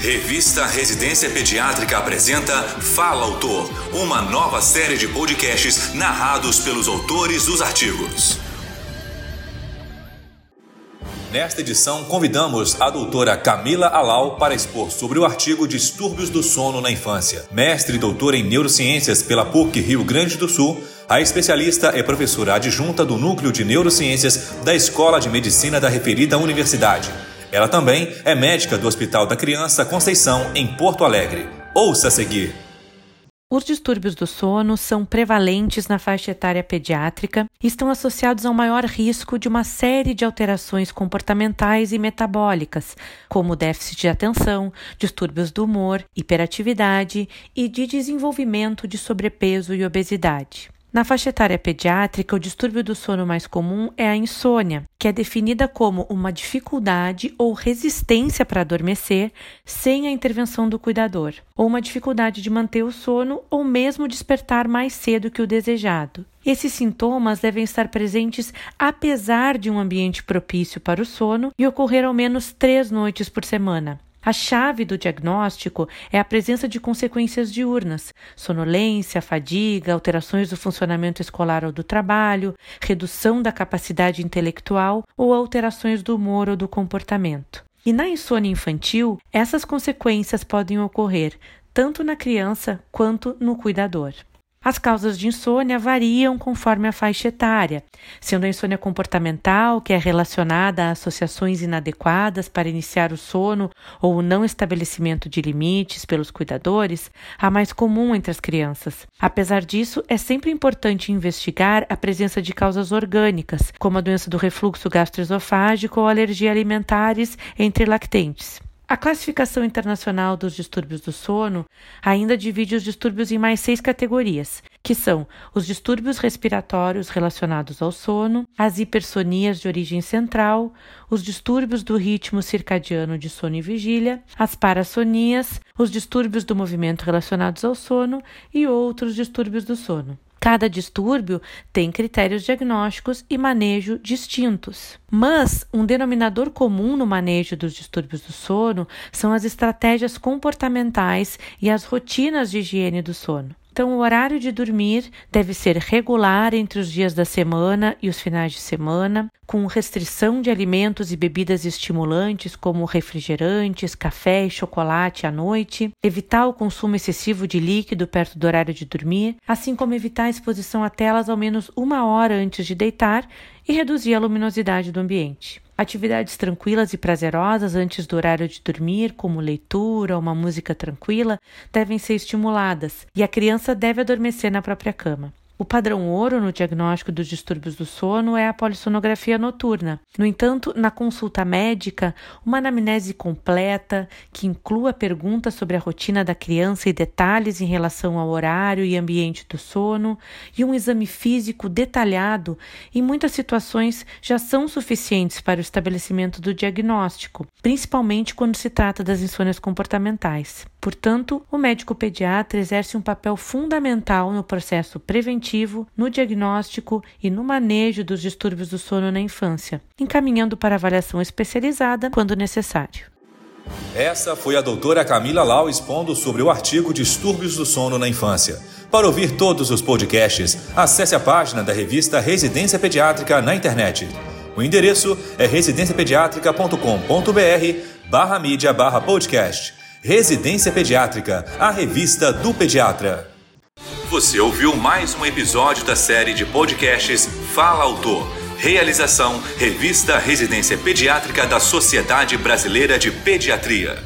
Revista Residência Pediátrica apresenta Fala Autor, uma nova série de podcasts narrados pelos autores dos artigos. Nesta edição, convidamos a doutora Camila Alau para expor sobre o artigo Distúrbios do Sono na Infância. Mestre e doutora em Neurociências pela PUC Rio Grande do Sul, a especialista é professora adjunta do Núcleo de Neurociências da Escola de Medicina da referida universidade. Ela também é médica do Hospital da Criança Conceição, em Porto Alegre. Ouça a seguir. Os distúrbios do sono são prevalentes na faixa etária pediátrica e estão associados a um maior risco de uma série de alterações comportamentais e metabólicas, como déficit de atenção, distúrbios do humor, hiperatividade e de desenvolvimento de sobrepeso e obesidade. Na faixa etária pediátrica, o distúrbio do sono mais comum é a insônia, que é definida como uma dificuldade ou resistência para adormecer sem a intervenção do cuidador, ou uma dificuldade de manter o sono ou mesmo despertar mais cedo que o desejado. Esses sintomas devem estar presentes apesar de um ambiente propício para o sono e ocorrer ao menos três noites por semana. A chave do diagnóstico é a presença de consequências diurnas, sonolência, fadiga, alterações do funcionamento escolar ou do trabalho, redução da capacidade intelectual ou alterações do humor ou do comportamento. E na insônia infantil, essas consequências podem ocorrer tanto na criança quanto no cuidador. As causas de insônia variam conforme a faixa etária, sendo a insônia comportamental, que é relacionada a associações inadequadas para iniciar o sono ou o não estabelecimento de limites pelos cuidadores, a mais comum entre as crianças. Apesar disso, é sempre importante investigar a presença de causas orgânicas, como a doença do refluxo gastroesofágico ou alergia alimentares entre lactentes. A classificação internacional dos distúrbios do sono ainda divide os distúrbios em mais seis categorias, que são os distúrbios respiratórios relacionados ao sono, as hipersonias de origem central, os distúrbios do ritmo circadiano de sono e vigília, as parassonias, os distúrbios do movimento relacionados ao sono e outros distúrbios do sono. Cada distúrbio tem critérios diagnósticos e manejo distintos. Mas um denominador comum no manejo dos distúrbios do sono são as estratégias comportamentais e as rotinas de higiene do sono. Então, o horário de dormir deve ser regular entre os dias da semana e os finais de semana, com restrição de alimentos e bebidas estimulantes, como refrigerantes, café e chocolate à noite, evitar o consumo excessivo de líquido perto do horário de dormir, assim como evitar a exposição a telas ao menos uma hora antes de deitar e reduzir a luminosidade do ambiente. Atividades tranquilas e prazerosas antes do horário de dormir, como leitura ou uma música tranquila, devem ser estimuladas e a criança deve adormecer na própria cama. O padrão ouro no diagnóstico dos distúrbios do sono é a polissonografia noturna. No entanto, na consulta médica, uma anamnese completa, que inclua perguntas sobre a rotina da criança e detalhes em relação ao horário e ambiente do sono, e um exame físico detalhado, em muitas situações já são suficientes para o estabelecimento do diagnóstico, principalmente quando se trata das insônias comportamentais. Portanto, o médico pediatra exerce um papel fundamental no processo preventivo no diagnóstico e no manejo dos distúrbios do sono na infância, encaminhando para avaliação especializada quando necessário. Essa foi a doutora Camila Lau expondo sobre o artigo Distúrbios do Sono na Infância. Para ouvir todos os podcasts, acesse a página da revista Residência Pediátrica na internet. O endereço é residenciapediatrica.com.br barra mídia barra podcast. Residência Pediátrica, a revista do pediatra. Você ouviu mais um episódio da série de podcasts Fala Autor. Realização Revista Residência Pediátrica da Sociedade Brasileira de Pediatria.